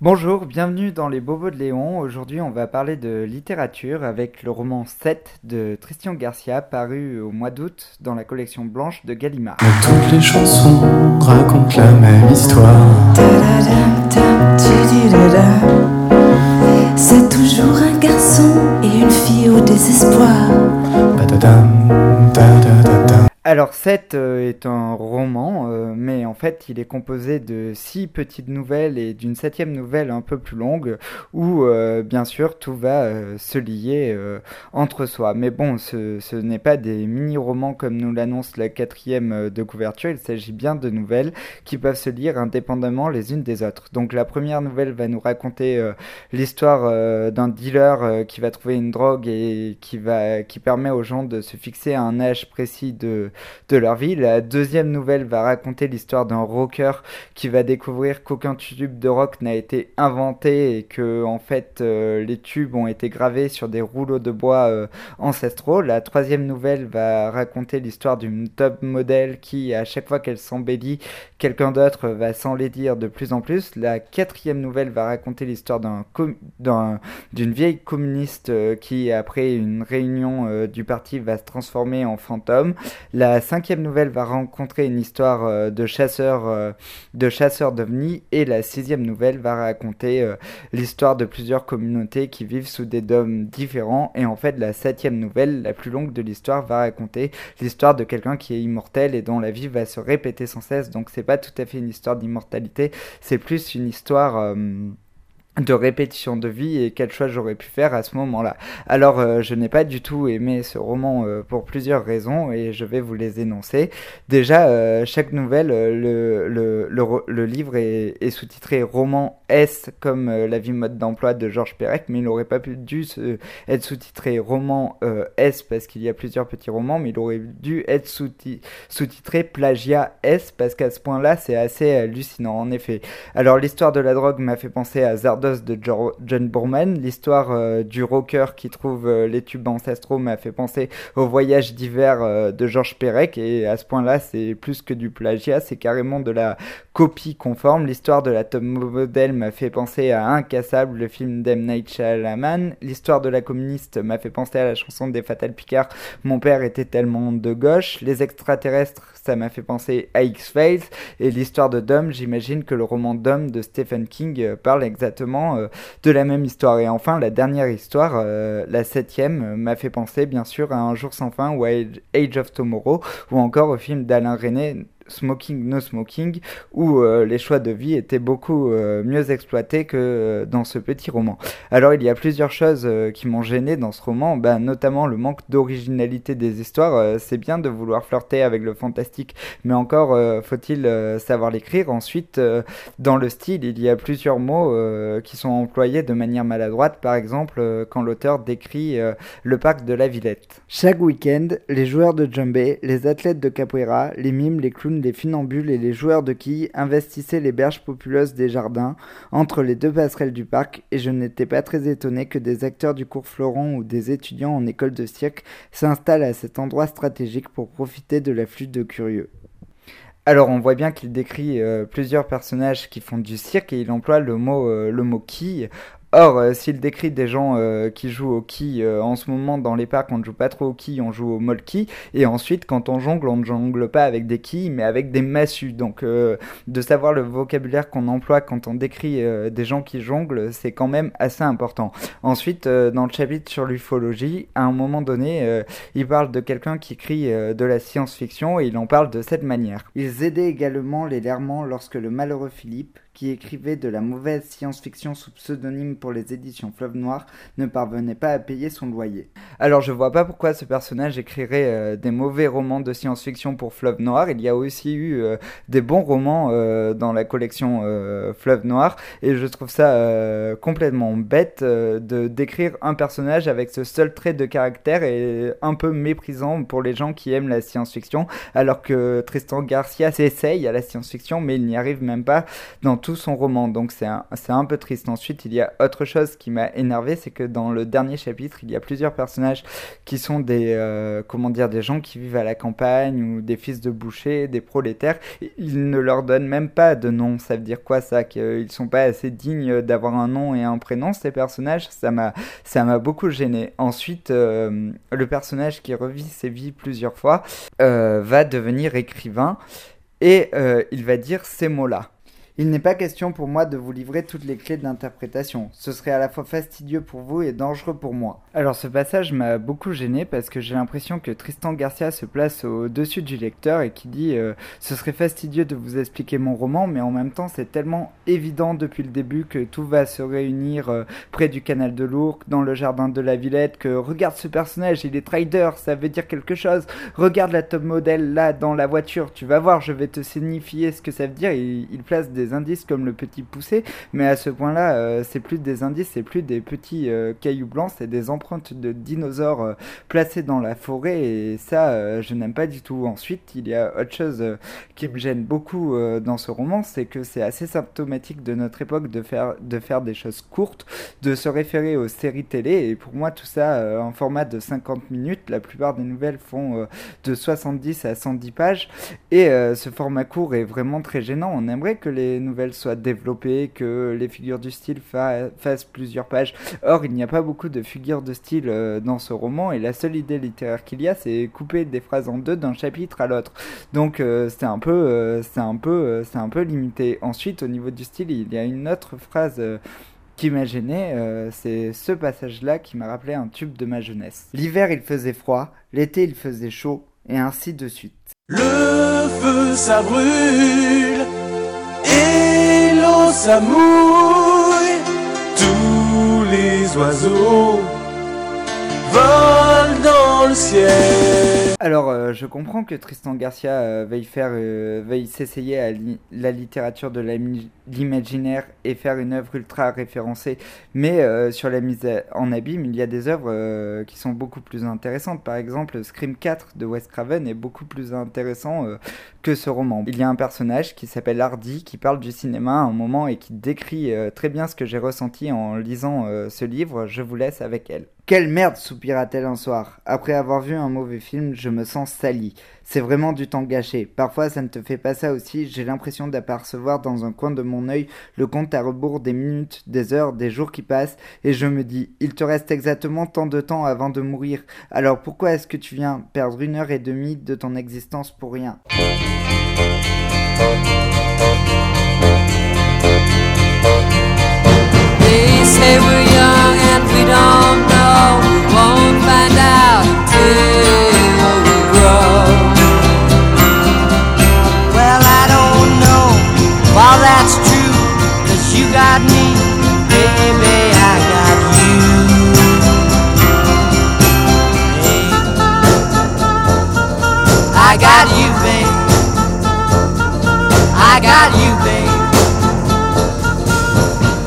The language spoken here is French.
Bonjour, bienvenue dans les Bobos de Léon. Aujourd'hui, on va parler de littérature avec le roman 7 de Christian Garcia, paru au mois d'août dans la collection blanche de Gallimard. Toutes les chansons racontent la même histoire. C'est toujours un garçon et une fille au désespoir. Alors 7 euh, est un roman, euh, mais en fait il est composé de six petites nouvelles et d'une septième nouvelle un peu plus longue, où euh, bien sûr tout va se lier entre soi. Mais bon, ce, ce n'est pas des mini-romans comme nous l'annonce la quatrième de couverture, il s'agit bien de nouvelles qui peuvent se lire indépendamment les unes des autres. Donc la première nouvelle va nous raconter l'histoire d'un dealer qui va trouver une drogue et qui, va, qui permet aux gens de se fixer à un âge précis de de leur vie. La deuxième nouvelle va raconter l'histoire d'un rocker qui va découvrir qu'aucun tube de rock n'a été inventé et que en fait euh, les tubes ont été gravés sur des rouleaux de bois euh, ancestraux. La troisième nouvelle va raconter l'histoire d'une top modèle qui, à chaque fois qu'elle s'embellit, quelqu'un d'autre va s'enlaidir de plus en plus. La quatrième nouvelle va raconter l'histoire d'un d'une vieille communiste euh, qui, après une réunion du parti, va se transformer en fantôme. Cinquième nouvelle va rencontrer une histoire euh, de chasseurs euh, de chasseurs d'ovnis et la sixième nouvelle va raconter euh, l'histoire de plusieurs communautés qui vivent sous des dômes différents et en fait la septième nouvelle, la plus longue de l'histoire, va raconter l'histoire de quelqu'un qui est immortel et dont la vie va se répéter sans cesse. Donc c'est pas tout à fait une histoire d'immortalité, c'est plus une histoire de répétition de vie et quel choix j'aurais pu faire à ce moment-là. Alors euh, je n'ai pas du tout aimé ce roman euh, pour plusieurs raisons et je vais vous les énoncer. Déjà, euh, chaque nouvelle, euh, le, le, le, le livre est, est sous-titré roman S comme euh, la vie mode d'emploi de Georges Perec, mais il n'aurait pas pu dû se- être sous-titré roman euh, S parce qu'il y a plusieurs petits romans, mais il aurait dû être sous-ti- sous-titré plagiat S parce qu'à ce point-là c'est assez hallucinant en effet. Alors l'histoire de la drogue m'a fait penser à De Jo- John Boorman, l'histoire euh, du rocker qui trouve euh, les tubes ancestraux m'a fait penser au voyage d'hiver euh, de Georges Perec et à ce point-là c'est plus que du plagiat, c'est carrément de la copie conforme. L'histoire de la top model m'a fait penser à Incassable, le film d'M. Night Shyamalan. L'histoire de la communiste m'a fait penser à la chanson des Fatal Picard. Mon père était tellement de gauche. Les extraterrestres, ça m'a fait penser à X-Files. Et l'histoire de Dom, j'imagine que le roman Dom de Stephen King parle exactement euh, de la même histoire. Et enfin, la dernière histoire, euh, la septième, euh, m'a fait penser bien sûr à Un jour sans fin ou à Age- Age of Tomorrow ou encore au film d'Alain René. Smoking No Smoking, où euh, les choix de vie étaient beaucoup euh, mieux exploités que euh, dans ce petit roman. Alors il y a plusieurs choses qui m'ont gêné dans ce roman, bah, notamment le manque d'originalité des histoires. C'est bien de vouloir flirter avec le fantastique, mais encore faut-il savoir l'écrire. Ensuite, dans le style, il y a plusieurs mots qui sont employés de manière maladroite. Par exemple, quand l'auteur décrit le parc de la Villette. Chaque week-end, les joueurs de djembé, les athlètes de capoeira, les mimes, les clowns, les funambules et les joueurs de quilles investissaient les berges populeuses des jardins entre les deux passerelles du parc et je n'étais pas très étonné que des acteurs du cours Florent ou des étudiants en école de cirque s'installent à cet endroit stratégique pour profiter de l'afflux de curieux. Alors on voit bien qu'il décrit euh, plusieurs personnages qui font du cirque et il emploie le mot, euh, le mot quille. Or, euh, s'il décrit des gens euh, qui jouent au quilles euh, en ce moment dans les parcs, on ne joue pas trop au quilles, on joue au molki. Et ensuite, quand on jongle, on ne jongle pas avec des quilles, mais avec des massues. Donc, euh, de savoir le vocabulaire qu'on emploie quand on décrit des gens qui jonglent, c'est quand même assez important. Ensuite, dans le chapitre sur l'ufologie, à un moment donné, il parle de quelqu'un qui écrit euh, de la science-fiction et il en parle de cette manière. Ils aidaient également les Lermans lorsque le malheureux Philippe, qui écrivait de la mauvaise science-fiction sous pseudonyme pour les éditions Fleuve Noir, ne parvenait pas à payer son loyer. Alors je vois pas pourquoi ce personnage écrirait euh, des mauvais romans de science-fiction pour Fleuve Noir. Il y a aussi eu euh, des bons romans euh, dans la collection Fleuve Noir et je trouve ça complètement bête de décrire un personnage avec ce seul trait de caractère et un peu méprisant pour les gens qui aiment la science-fiction alors que Tristan Garcia s'essaye à la science-fiction mais il n'y arrive même pas dans tout son roman, donc c'est un, un, peu triste. Ensuite, il y a autre chose qui m'a énervé, c'est que dans le dernier chapitre, il y a plusieurs personnages qui sont des, euh, comment dire, des gens qui vivent à la campagne ou des fils de boucher, des prolétaires. Il ne leur donne même pas de nom. Ça veut dire quoi ça Qu'ils sont pas assez dignes d'avoir un nom et un prénom, ces personnages? Ça m'a, ça m'a beaucoup gêné. Ensuite, euh, le personnage qui revit ses vies plusieurs fois euh, va devenir écrivain et il va dire ces mots-là. Il n'est pas question pour moi de vous livrer toutes les clés d'interprétation. Ce serait à la fois fastidieux pour vous et dangereux pour moi. Alors ce passage m'a beaucoup gêné parce que j'ai l'impression que Tristan Garcia se place au-dessus du lecteur et qui dit euh, ce serait fastidieux de vous expliquer mon roman, mais en même temps c'est tellement évident depuis le début que tout va se réunir euh, près du canal de l'Ourcq, dans le jardin de la Villette, que regarde ce personnage, il est trader, ça veut dire quelque chose. Regarde la top modèle là dans la voiture, tu vas voir, je vais te signifier ce que ça veut dire. il place des indices comme le petit poussé, mais à ce point-là, euh, c'est plus des indices, c'est plus des petits euh, cailloux blancs, c'est des empreintes de dinosaures euh, placées dans la forêt, et ça, je n'aime pas du tout. Ensuite, il y a autre chose qui me gêne beaucoup dans ce roman, c'est que c'est assez symptomatique de notre époque de faire, de faire des choses courtes, de se référer aux séries télé, et pour moi, tout ça en format de 50 minutes, la plupart des nouvelles font de 70 à 110 pages, et ce format court est vraiment très gênant. On aimerait que les nouvelle soit développée, que les figures du style fassent plusieurs pages. Or, il n'y a pas beaucoup de figures de style euh, dans ce roman et la seule idée littéraire qu'il y a, c'est couper des phrases en deux d'un chapitre à l'autre. Donc, euh, c'est un peu, euh, c'est un peu, c'est un peu limité. Ensuite, au niveau du style, il y a une autre phrase qui m'a gêné, c'est ce passage-là qui m'a rappelé un tube de ma jeunesse. L'hiver il faisait froid, l'été il faisait chaud, et ainsi de suite. Le feu ça brûle, ça mouille, tous les oiseaux volent dans le ciel. Alors, euh, je comprends que Tristan Garcia euh, veuille faire, euh, veuille s'essayer à la littérature de l'imaginaire et faire une œuvre ultra référencée, mais sur la mise en abîme, il y a des œuvres qui sont beaucoup plus intéressantes. Par exemple, Scream 4 de Wes Craven est beaucoup plus intéressant que ce roman. Il y a un personnage qui s'appelle Hardy qui parle du cinéma à un moment et qui décrit très bien ce que j'ai ressenti en lisant ce livre. Je vous laisse avec elle. Quelle merde, soupira-t-elle un soir. Après avoir vu un mauvais film, je me sens sali. C'est vraiment du temps gâché. Parfois, ça ne te fait pas ça aussi. J'ai l'impression d'apercevoir dans un coin de mon œil le compte à rebours des minutes, des heures, des jours qui passent, et je me dis, il te reste exactement tant de temps avant de mourir. Alors pourquoi est-ce que tu viens perdre une heure et demie de ton existence pour rien? got me, baby, I got you. Hey. I got you, babe. I got you.